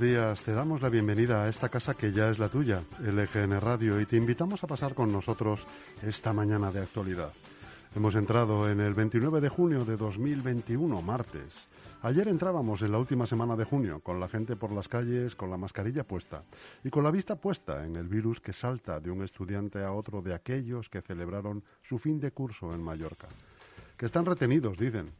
Buenos días. Te damos la bienvenida a esta casa que ya es la tuya, LGN Radio, y te invitamos a pasar con nosotros esta mañana de actualidad. Hemos entrado en el 29 de junio de 2021, martes. Ayer entrábamos en la última semana de junio, con la gente por las calles, con la mascarilla puesta y con la vista puesta en el virus que salta de un estudiante a otro de aquellos que celebraron su fin de curso en Mallorca. Que están retenidos, dicen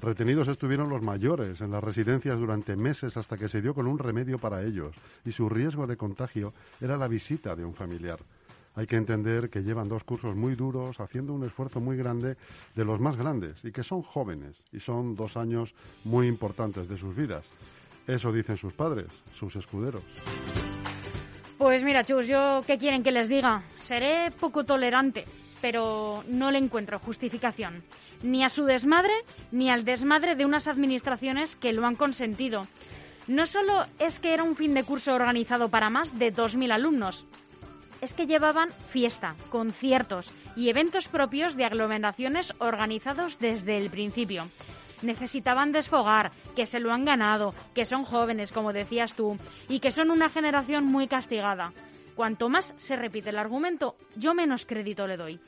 Retenidos estuvieron los mayores en las residencias durante meses hasta que se dio con un remedio para ellos y su riesgo de contagio era la visita de un familiar. Hay que entender que llevan dos cursos muy duros, haciendo un esfuerzo muy grande de los más grandes y que son jóvenes y son dos años muy importantes de sus vidas. Eso dicen sus padres, sus escuderos. Pues mira, chus, yo qué quieren que les diga. Seré poco tolerante, pero no le encuentro justificación ni a su desmadre ni al desmadre de unas administraciones que lo han consentido. No solo es que era un fin de curso organizado para más de 2.000 alumnos, es que llevaban fiesta, conciertos y eventos propios de aglomeraciones organizados desde el principio. Necesitaban desfogar, que se lo han ganado, que son jóvenes, como decías tú, y que son una generación muy castigada. Cuanto más se repite el argumento, yo menos crédito le doy.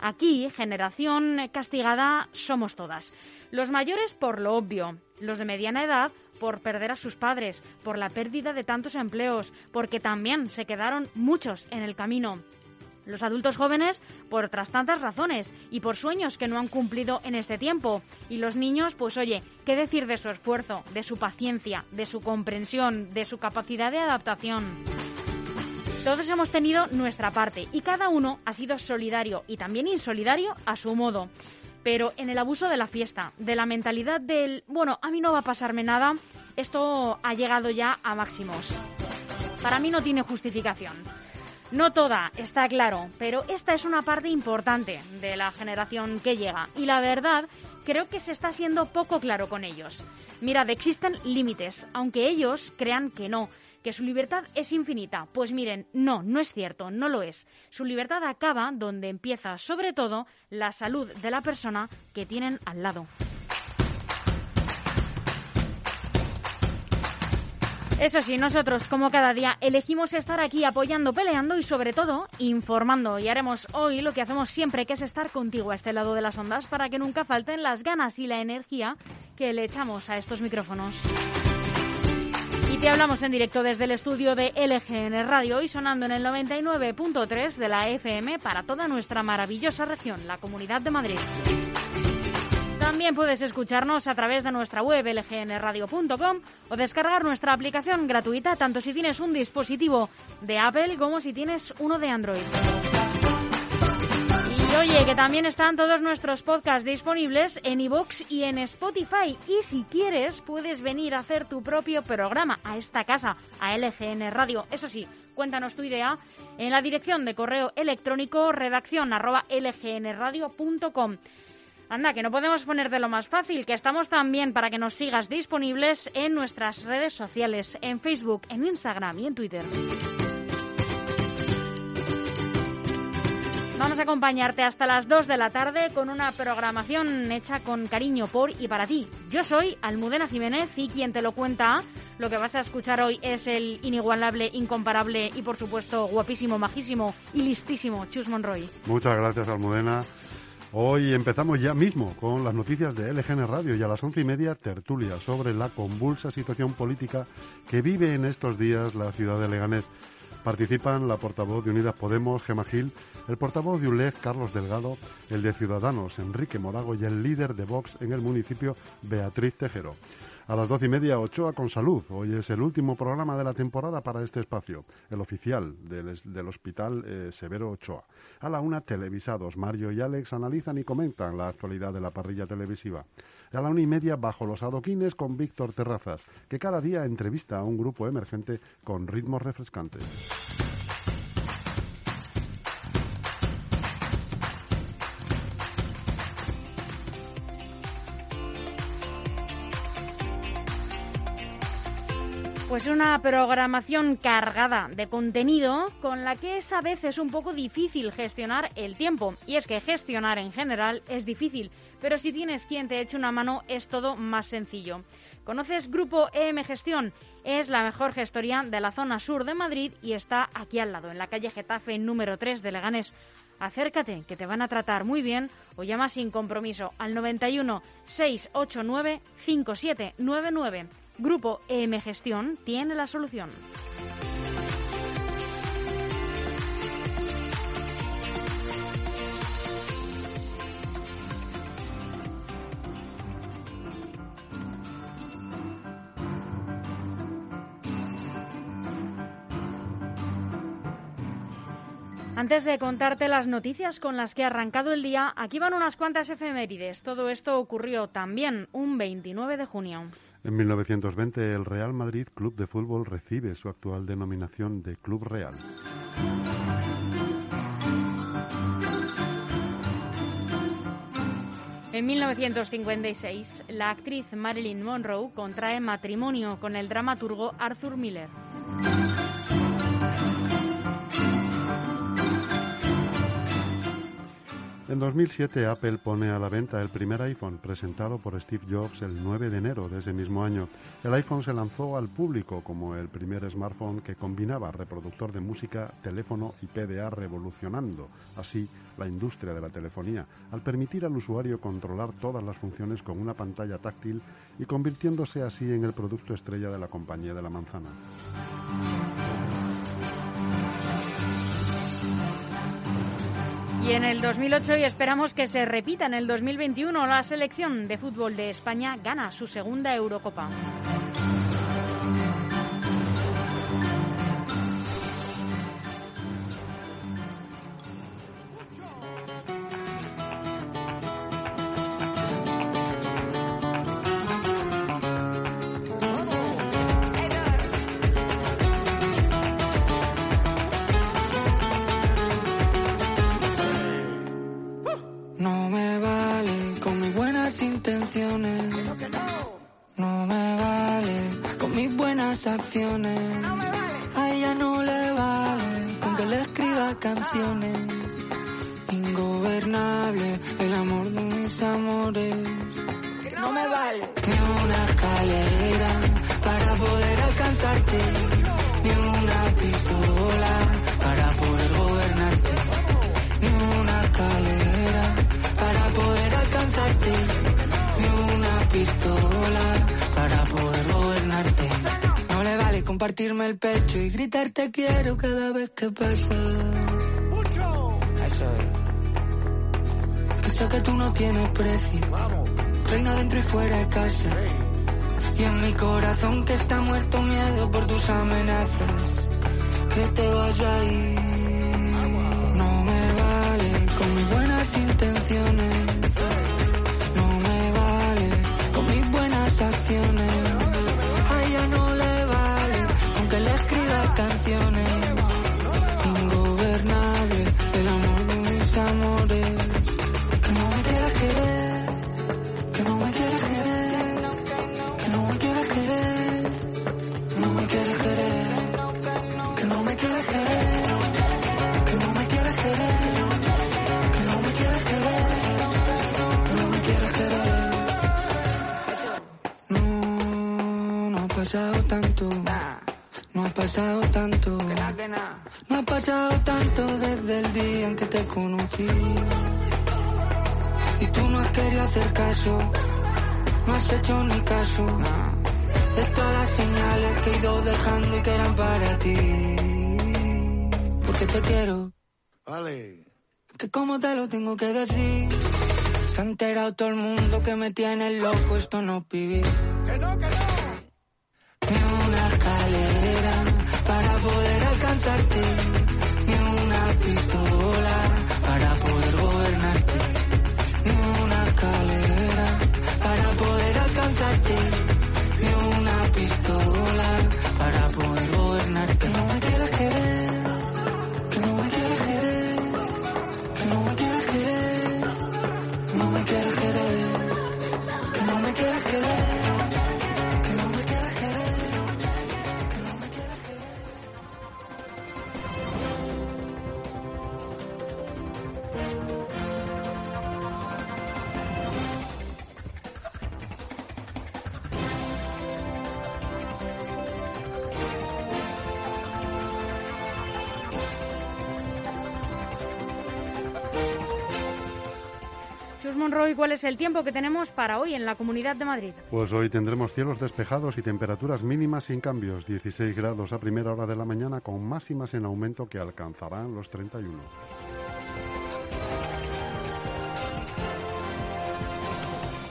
Aquí, generación castigada somos todas. Los mayores por lo obvio, los de mediana edad por perder a sus padres, por la pérdida de tantos empleos, porque también se quedaron muchos en el camino. Los adultos jóvenes por otras tantas razones y por sueños que no han cumplido en este tiempo. Y los niños, pues oye, ¿qué decir de su esfuerzo, de su paciencia, de su comprensión, de su capacidad de adaptación? Todos hemos tenido nuestra parte y cada uno ha sido solidario y también insolidario a su modo. Pero en el abuso de la fiesta, de la mentalidad del, bueno, a mí no va a pasarme nada, esto ha llegado ya a máximos. Para mí no tiene justificación. No toda, está claro, pero esta es una parte importante de la generación que llega. Y la verdad, creo que se está siendo poco claro con ellos. Mirad, existen límites, aunque ellos crean que no que su libertad es infinita. Pues miren, no, no es cierto, no lo es. Su libertad acaba donde empieza, sobre todo, la salud de la persona que tienen al lado. Eso sí, nosotros, como cada día, elegimos estar aquí apoyando, peleando y sobre todo informando. Y haremos hoy lo que hacemos siempre, que es estar contigo a este lado de las ondas para que nunca falten las ganas y la energía que le echamos a estos micrófonos. Y te hablamos en directo desde el estudio de LGN Radio y sonando en el 99.3 de la FM para toda nuestra maravillosa región, la Comunidad de Madrid. También puedes escucharnos a través de nuestra web lgnradio.com o descargar nuestra aplicación gratuita tanto si tienes un dispositivo de Apple como si tienes uno de Android. Oye, que también están todos nuestros podcasts disponibles en iVoox y en Spotify. Y si quieres, puedes venir a hacer tu propio programa a esta casa, a LGN Radio. Eso sí, cuéntanos tu idea en la dirección de correo electrónico redacción. Anda, que no podemos poner de lo más fácil, que estamos también para que nos sigas disponibles en nuestras redes sociales, en Facebook, en Instagram y en Twitter. Vamos a acompañarte hasta las 2 de la tarde con una programación hecha con cariño por y para ti. Yo soy Almudena Jiménez y quien te lo cuenta, lo que vas a escuchar hoy es el inigualable, incomparable y por supuesto guapísimo, majísimo y listísimo Chus Monroy. Muchas gracias Almudena. Hoy empezamos ya mismo con las noticias de LGN Radio y a las once y media tertulia sobre la convulsa situación política que vive en estos días la ciudad de Leganés. Participan la portavoz de Unidas Podemos, Gema Gil, el portavoz de ULEG, Carlos Delgado, el de Ciudadanos, Enrique Morago, y el líder de Vox en el municipio, Beatriz Tejero. A las doce y media, Ochoa con salud. Hoy es el último programa de la temporada para este espacio, el oficial del, Hospital eh, Severo Ochoa. A la una, televisados. Mario y Alex analizan y comentan la actualidad de la parrilla televisiva. A la una y media, bajo los adoquines con Víctor Terrazas, que cada día entrevista a un grupo emergente con ritmos refrescantes. Pues una programación cargada de contenido con la que es a veces un poco difícil gestionar el tiempo. Y es que gestionar en general es difícil, pero si tienes quien te eche una mano es todo más sencillo. ¿Conoces Grupo EM Gestión? Es la mejor gestoría de la zona sur de Madrid y está aquí al lado, en la calle Getafe número 3 de Leganés. Acércate, que te van a tratar muy bien o llama sin compromiso al 91 689 5799. Grupo EM Gestión tiene la solución. Antes de contarte las noticias con las que ha arrancado el día, aquí van unas cuantas efemérides. Todo esto ocurrió también un 29 de junio. En 1920 el Real Madrid Club de Fútbol recibe su actual denominación de Club Real. En 1956, la actriz Marilyn Monroe contrae matrimonio con el dramaturgo Arthur Miller. En 2007 Apple pone a la venta el primer iPhone presentado por Steve Jobs el 9 de enero de ese mismo año. El iPhone se lanzó al público como el primer smartphone que combinaba reproductor de música, teléfono y PDA revolucionando así la industria de la telefonía al permitir al usuario controlar todas las funciones con una pantalla táctil y convirtiéndose así en el producto estrella de la compañía de la manzana. Y en el 2008 y esperamos que se repita en el 2021 la selección de fútbol de España gana su segunda Eurocopa. pecho y gritar te quiero cada vez que pasa. Eso es. Que tú no tienes precio. Reina dentro y fuera de casa. Y en mi corazón que está muerto miedo por tus amenazas. Que te vas a ir. No me vale con mi buena hacer caso, no has hecho ni caso de todas las señales que he ido dejando y que eran para ti. Porque te quiero. Vale. Que como te lo tengo que decir. Se ha enterado todo el mundo que me tiene loco, esto no es. Que no, que no. Monroy, ¿cuál es el tiempo que tenemos para hoy en la Comunidad de Madrid? Pues hoy tendremos cielos despejados y temperaturas mínimas sin cambios, 16 grados a primera hora de la mañana con máximas en aumento que alcanzarán los 31.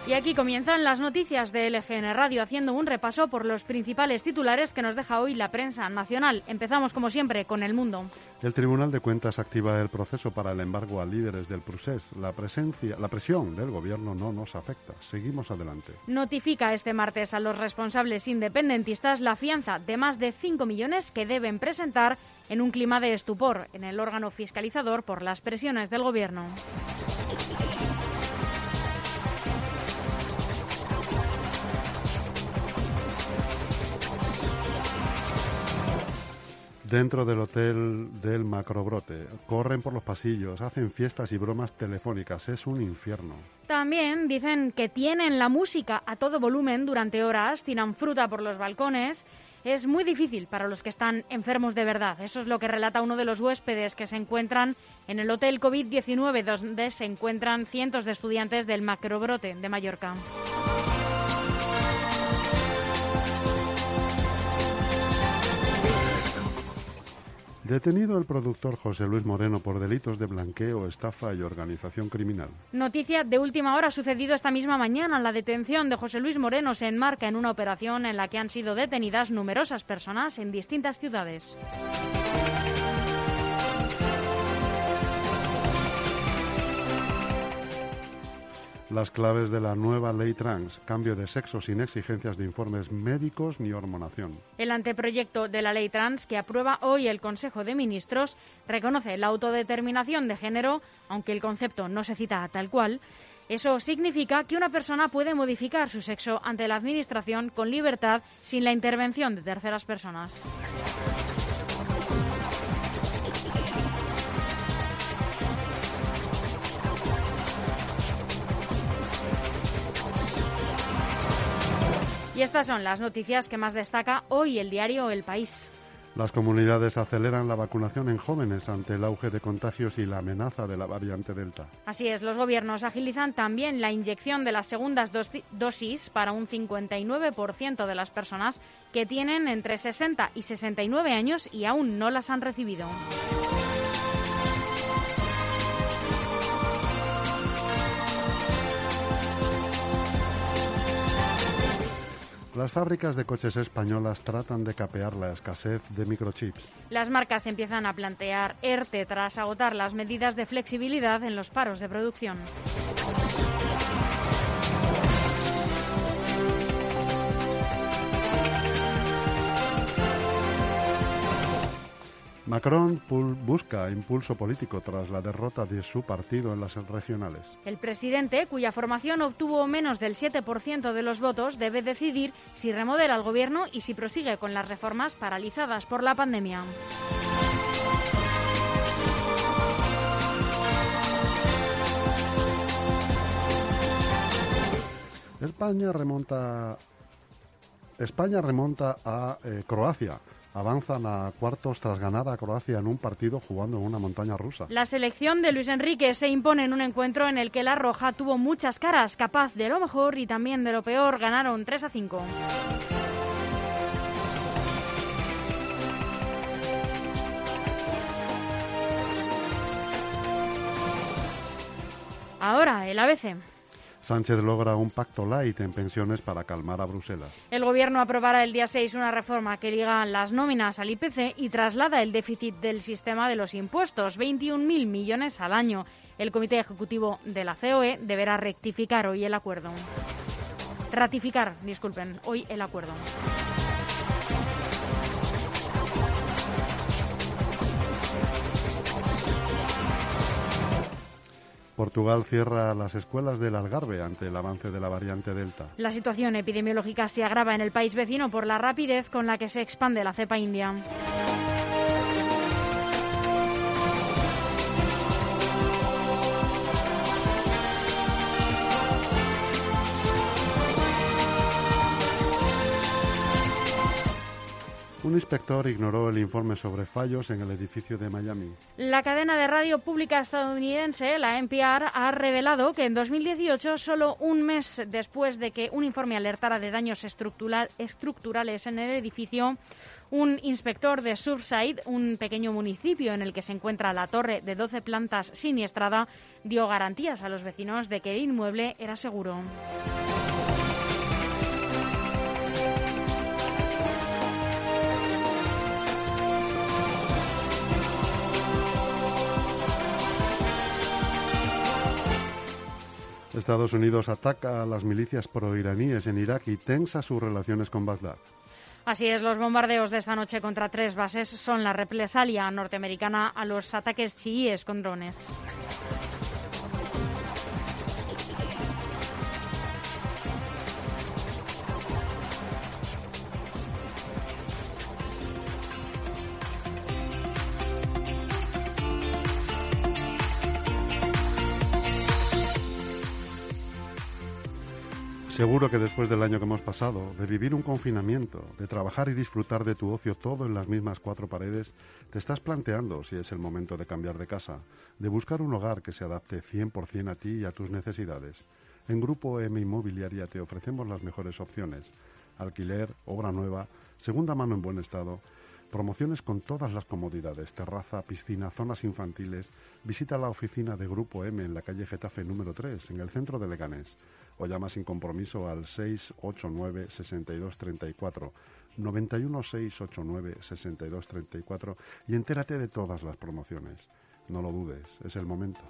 Y aquí comienzan las noticias de LGN Radio, haciendo un repaso por los principales titulares que nos deja hoy la prensa nacional. Empezamos, como siempre, con El Mundo. El Tribunal de Cuentas activa el proceso para el embargo a líderes del Prusés. La, presencia, la presión del Gobierno no nos afecta. Seguimos adelante. Notifica este martes a los responsables independentistas la fianza de más de 5 millones que deben presentar en un clima de estupor en el órgano fiscalizador por las presiones del Gobierno. Dentro del hotel del Macrobrote, corren por los pasillos, hacen fiestas y bromas telefónicas. Es un infierno. También dicen que tienen la música a todo volumen durante horas, tiran fruta por los balcones. Es muy difícil para los que están enfermos de verdad. Eso es lo que relata uno de los huéspedes que se encuentran en el hotel COVID-19, donde se encuentran cientos de estudiantes del Macrobrote de Mallorca. Detenido el productor José Luis Moreno por delitos de blanqueo, estafa y organización criminal. Noticia de última hora sucedido esta misma mañana. La detención de José Luis Moreno se enmarca en una operación en la que han sido detenidas numerosas personas en distintas ciudades. Las claves de la nueva ley trans, cambio de sexo sin exigencias de informes médicos ni hormonación. El anteproyecto de la ley trans que aprueba hoy el Consejo de Ministros reconoce la autodeterminación de género, aunque el concepto no se cita tal cual. Eso significa que una persona puede modificar su sexo ante la Administración con libertad sin la intervención de terceras personas. Y estas son las noticias que más destaca hoy el diario El País. Las comunidades aceleran la vacunación en jóvenes ante el auge de contagios y la amenaza de la variante Delta. Así es, los gobiernos agilizan también la inyección de las segundas dosis para un 59% de las personas que tienen entre 60 y 69 años y aún no las han recibido. Las fábricas de coches españolas tratan de capear la escasez de microchips. Las marcas empiezan a plantear ERTE tras agotar las medidas de flexibilidad en los paros de producción. Macron busca impulso político tras la derrota de su partido en las regionales. El presidente, cuya formación obtuvo menos del 7% de los votos, debe decidir si remodela el gobierno y si prosigue con las reformas paralizadas por la pandemia. España remonta España remonta a eh, Croacia avanzan a cuartos tras ganar a Croacia en un partido jugando en una montaña rusa. La selección de Luis Enrique se impone en un encuentro en el que la Roja tuvo muchas caras, capaz de lo mejor y también de lo peor. Ganaron 3 a 5. Ahora, el ABC. Sánchez logra un pacto light en pensiones para calmar a Bruselas. El Gobierno aprobará el día 6 una reforma que liga las nóminas al IPC y traslada el déficit del sistema de los impuestos, 21.000 millones al año. El Comité Ejecutivo de la COE deberá rectificar hoy el acuerdo. Ratificar, disculpen, hoy el acuerdo. Portugal cierra las escuelas del Algarve ante el avance de la variante Delta. La situación epidemiológica se agrava en el país vecino por la rapidez con la que se expande la cepa india. Un inspector ignoró el informe sobre fallos en el edificio de Miami. La cadena de radio pública estadounidense, la NPR, ha revelado que en 2018, solo un mes después de que un informe alertara de daños estructurales en el edificio, un inspector de Surfside, un pequeño municipio en el que se encuentra la torre de 12 plantas siniestrada, dio garantías a los vecinos de que el inmueble era seguro. Estados Unidos ataca a las milicias proiraníes en Irak y tensa sus relaciones con Bagdad. Así es, los bombardeos de esta noche contra tres bases son la represalia norteamericana a los ataques chiíes con drones. Seguro que después del año que hemos pasado, de vivir un confinamiento, de trabajar y disfrutar de tu ocio todo en las mismas cuatro paredes, te estás planteando si es el momento de cambiar de casa, de buscar un hogar que se adapte 100% a ti y a tus necesidades. En Grupo M Inmobiliaria te ofrecemos las mejores opciones. Alquiler, obra nueva, segunda mano en buen estado, promociones con todas las comodidades, terraza, piscina, zonas infantiles. Visita la oficina de Grupo M en la calle Getafe número 3, en el centro de Leganés o llama sin compromiso al 689 6234 91 689 6234 y entérate de todas las promociones. No lo dudes, es el momento.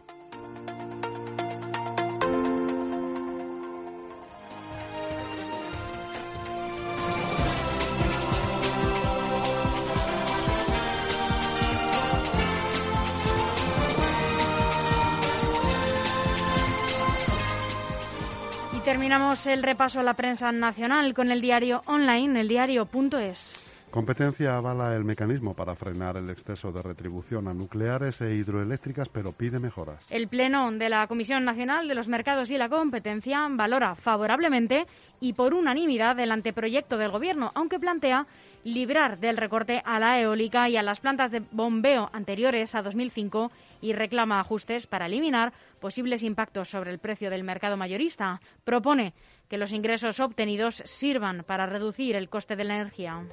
Terminamos el repaso a la prensa nacional con el diario online, el diario.es. Competencia avala el mecanismo para frenar el exceso de retribución a nucleares e hidroeléctricas, pero pide mejoras. El Pleno de la Comisión Nacional de los Mercados y la Competencia valora favorablemente y por unanimidad el anteproyecto del Gobierno, aunque plantea librar del recorte a la eólica y a las plantas de bombeo anteriores a 2005 y reclama ajustes para eliminar posibles impactos sobre el precio del mercado mayorista. Propone que los ingresos obtenidos sirvan para reducir el coste de la energía.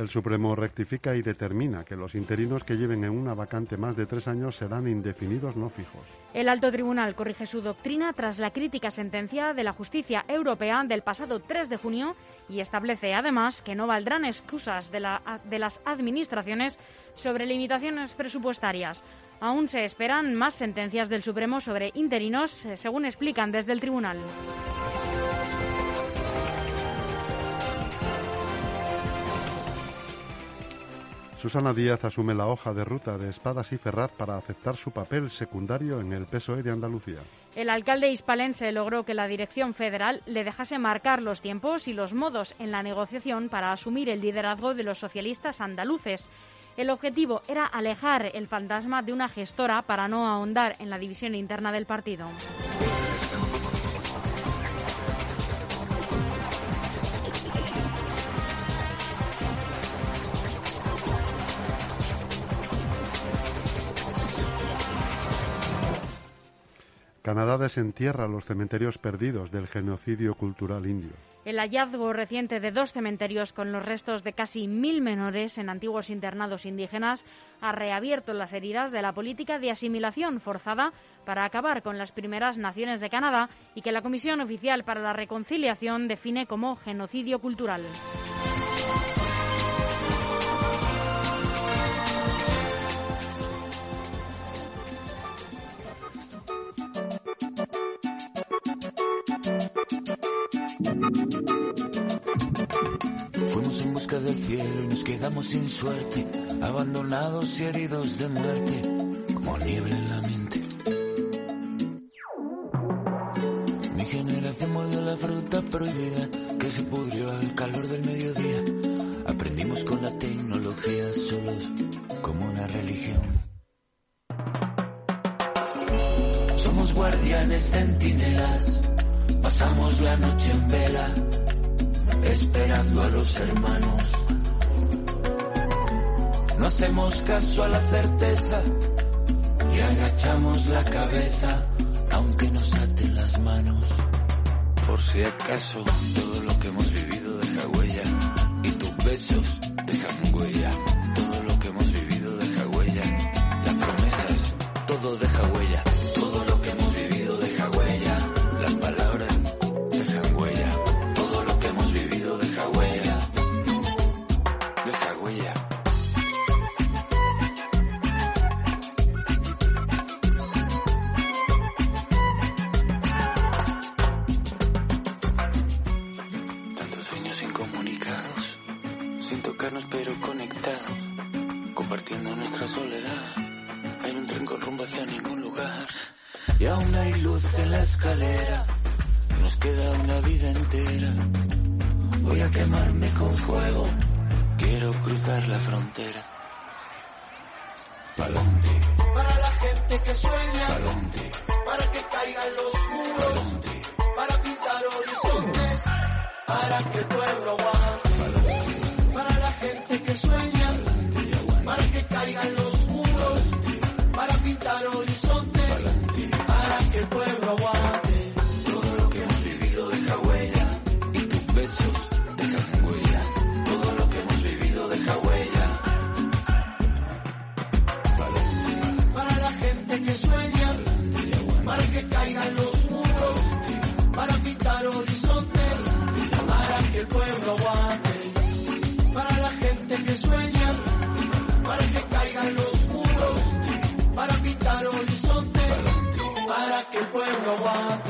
El Supremo rectifica y determina que los interinos que lleven en una vacante más de tres años serán indefinidos no fijos. El alto tribunal corrige su doctrina tras la crítica sentencia de la justicia europea del pasado 3 de junio y establece además que no valdrán excusas de, de las administraciones sobre limitaciones presupuestarias. Aún se esperan más sentencias del Supremo sobre interinos, eh, según explican desde el tribunal. Susana Díaz asume la hoja de ruta de Espadas y Ferraz para aceptar su papel secundario en el PSOE de Andalucía. El alcalde hispalense logró que la dirección federal le dejase marcar los tiempos y los modos en la negociación para asumir el liderazgo de los socialistas andaluces. El objetivo era alejar el fantasma de una gestora para no ahondar en la división interna del partido. Canadá desentierra los cementerios perdidos del genocidio cultural indio. El hallazgo reciente de dos cementerios con los restos de casi mil menores en antiguos internados indígenas ha reabierto las heridas de la política de asimilación forzada para acabar con las primeras naciones de Canadá y que la Comisión Oficial para la Reconciliación define como genocidio cultural. Del cielo y nos quedamos sin suerte, abandonados y heridos de muerte, como niebla gente que sueña, para que caigan los muros, para pintar horizontes, para que el pueblo aguante.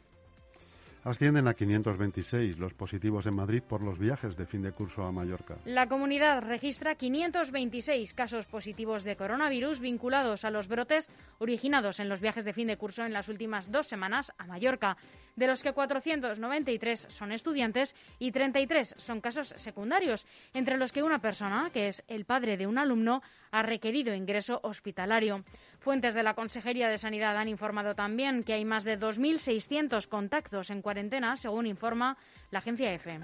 Ascienden a 526 los positivos en Madrid por los viajes de fin de curso a Mallorca. La comunidad registra 526 casos positivos de coronavirus vinculados a los brotes originados en los viajes de fin de curso en las últimas dos semanas a Mallorca, de los que 493 son estudiantes y 33 son casos secundarios, entre los que una persona, que es el padre de un alumno, ha requerido ingreso hospitalario. Fuentes de la Consejería de Sanidad han informado también que hay más de 2.600 contactos en cuarentena, según informa la agencia EFE.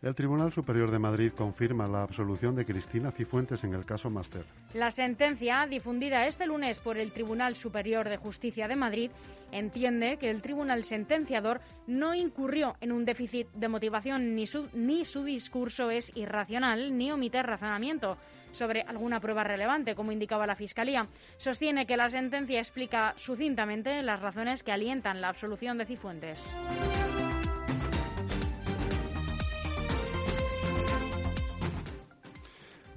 El Tribunal Superior de Madrid confirma la absolución de Cristina Cifuentes en el caso Master. La sentencia, difundida este lunes por el Tribunal Superior de Justicia de Madrid, entiende que el tribunal sentenciador no incurrió en un déficit de motivación ni su, ni su discurso es irracional ni omite razonamiento sobre alguna prueba relevante, como indicaba la Fiscalía. Sostiene que la sentencia explica sucintamente las razones que alientan la absolución de Cifuentes.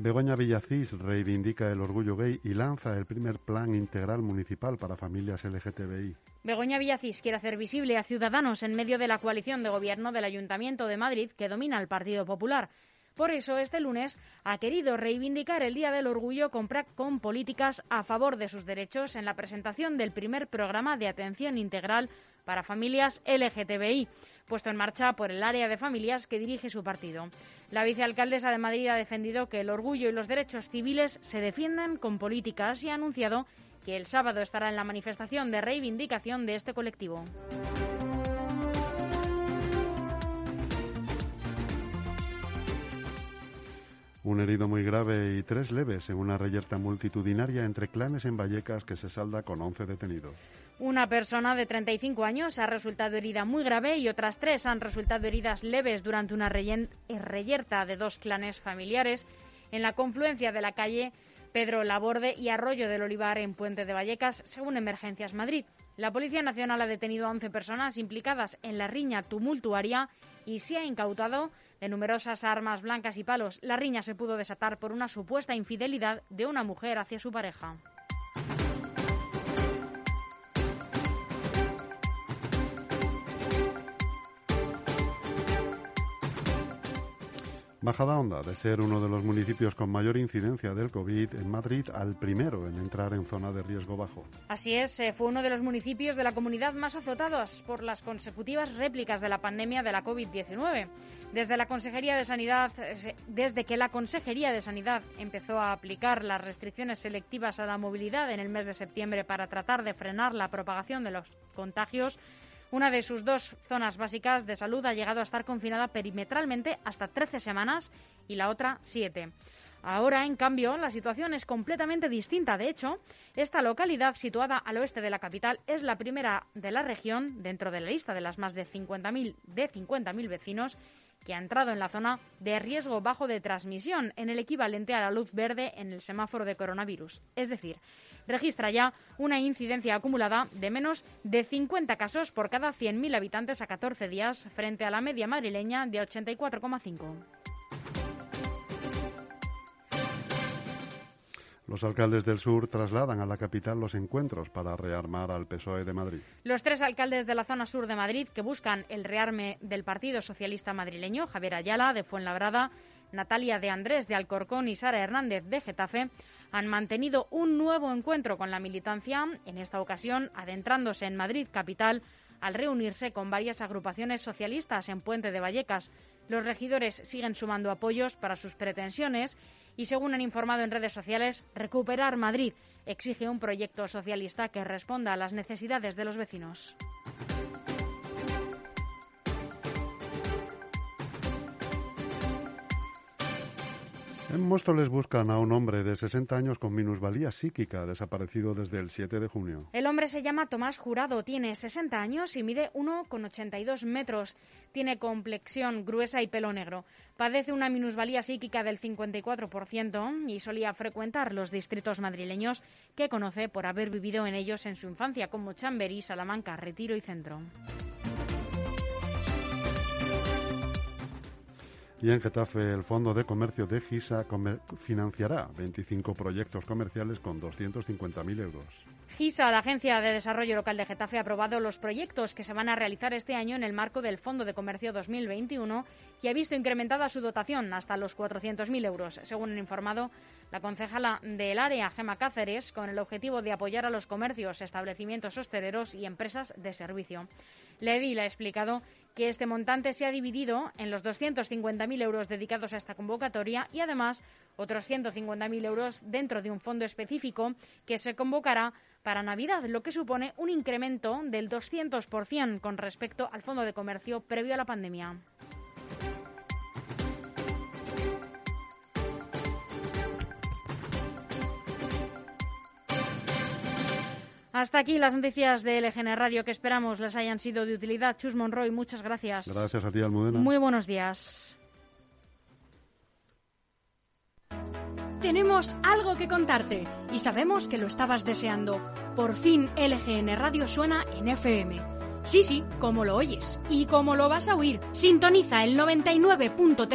Begoña Villacís reivindica el orgullo gay y lanza el primer plan integral municipal para familias LGTBI. Begoña Villacís quiere hacer visible a Ciudadanos en medio de la coalición de gobierno del Ayuntamiento de Madrid que domina el Partido Popular. Por eso, este lunes ha querido reivindicar el Día del Orgullo con, con, políticas a favor de sus derechos en la presentación del primer programa de atención integral para familias LGTBI, puesto en marcha por el área de familias que dirige su partido. La vicealcaldesa de Madrid ha defendido que el orgullo y los derechos civiles se defiendan con políticas y ha anunciado que el sábado estará en la manifestación de reivindicación de este colectivo. Un herido muy grave y tres leves en una reyerta multitudinaria entre clanes en Vallecas que se salda con 11 detenidos. Una persona de 35 años ha resultado herida muy grave y otras tres han resultado heridas leves durante una reyerta de dos clanes familiares en la confluencia de la calle Pedro Laborde y Arroyo del Olivar en Puente de Vallecas, según Emergencias Madrid. La Policía Nacional ha detenido a 11 personas implicadas en la riña tumultuaria y se ha incautado de numerosas armas blancas y palos. La riña se pudo desatar por una supuesta infidelidad de una mujer hacia su pareja. Bajada Onda, de ser uno de los municipios con mayor incidencia del COVID en Madrid, al primero en entrar en zona de riesgo bajo. Así es, eh, fue uno de los municipios de la comunidad más azotados por las consecutivas réplicas de la pandemia de la COVID-19. Desde la Consejería de Sanidad, eh, desde que la Consejería de Sanidad empezó a aplicar las restricciones selectivas a la movilidad en el mes de septiembre para tratar de frenar la propagación de los contagios, una de sus dos zonas básicas de salud ha llegado a estar confinada perimetralmente hasta 13 semanas y la otra 7. Ahora, en cambio, la situación es completamente distinta. De hecho, esta localidad, situada al oeste de la capital, es la primera de la región, dentro de la lista de las más de 50.000 de 50.000 vecinos, que ha entrado en la zona de riesgo bajo de transmisión, en el equivalente a la luz verde en el semáforo de coronavirus. Es decir, registra ya una incidencia acumulada de menos de 50 casos por cada 100.000 habitantes a 14 días, frente a la media madrileña de 84,5. Los alcaldes del sur trasladan a la capital los encuentros para rearmar al PSOE de Madrid. Los tres alcaldes de la zona sur de Madrid que buscan el rearme del Partido Socialista Madrileño, Javier Ayala de Fuenlabrada, Natalia de Andrés de Alcorcón y Sara Hernández de Getafe, han mantenido un nuevo encuentro con la militancia, en esta ocasión adentrándose en Madrid capital al reunirse con varias agrupaciones socialistas en Puente de Vallecas. Los regidores siguen sumando apoyos para sus pretensiones y, según han informado en redes sociales, Recuperar Madrid exige un proyecto socialista que responda a las necesidades de los vecinos. En Móstoles buscan a un hombre de 60 años con minusvalía psíquica, desaparecido desde el 7 de junio. El hombre se llama Tomás Jurado, tiene 60 años y mide 1,82 metros. Tiene complexión gruesa y pelo negro. Padece una minusvalía psíquica del 54% y solía frecuentar los distritos madrileños que conoce por haber vivido en ellos en su infancia, como Chamberí, Salamanca, Retiro y Centro. Y en Getafe, el Fondo de Comercio de GISA financiará 25 proyectos comerciales con 250.000 euros. GISA, la Agencia de Desarrollo Local de Getafe, ha aprobado los proyectos que se van a realizar este año en el marco del Fondo de Comercio 2021, que ha visto incrementada su dotación hasta los 400.000 euros, según han informado la concejala del área, Gema Cáceres, con el objetivo de apoyar a los comercios, establecimientos hosteleros y empresas de servicio. La edil ha explicado que este montante se ha dividido en los 250.000 euros dedicados a esta convocatoria y además otros 150.000 euros dentro de un fondo específico que se convocará para Navidad, lo que supone un incremento del 200% con respecto al fondo de comercio previo a la pandemia. Hasta aquí las noticias de LGN Radio que esperamos les hayan sido de utilidad. Chus Monroy, muchas gracias. Gracias a ti, Almudena. Muy buenos días. Tenemos algo que contarte y sabemos que lo estabas deseando. Por fin LGN Radio suena en FM. Sí, sí, como lo oyes y como lo vas a oír. Sintoniza el 99.3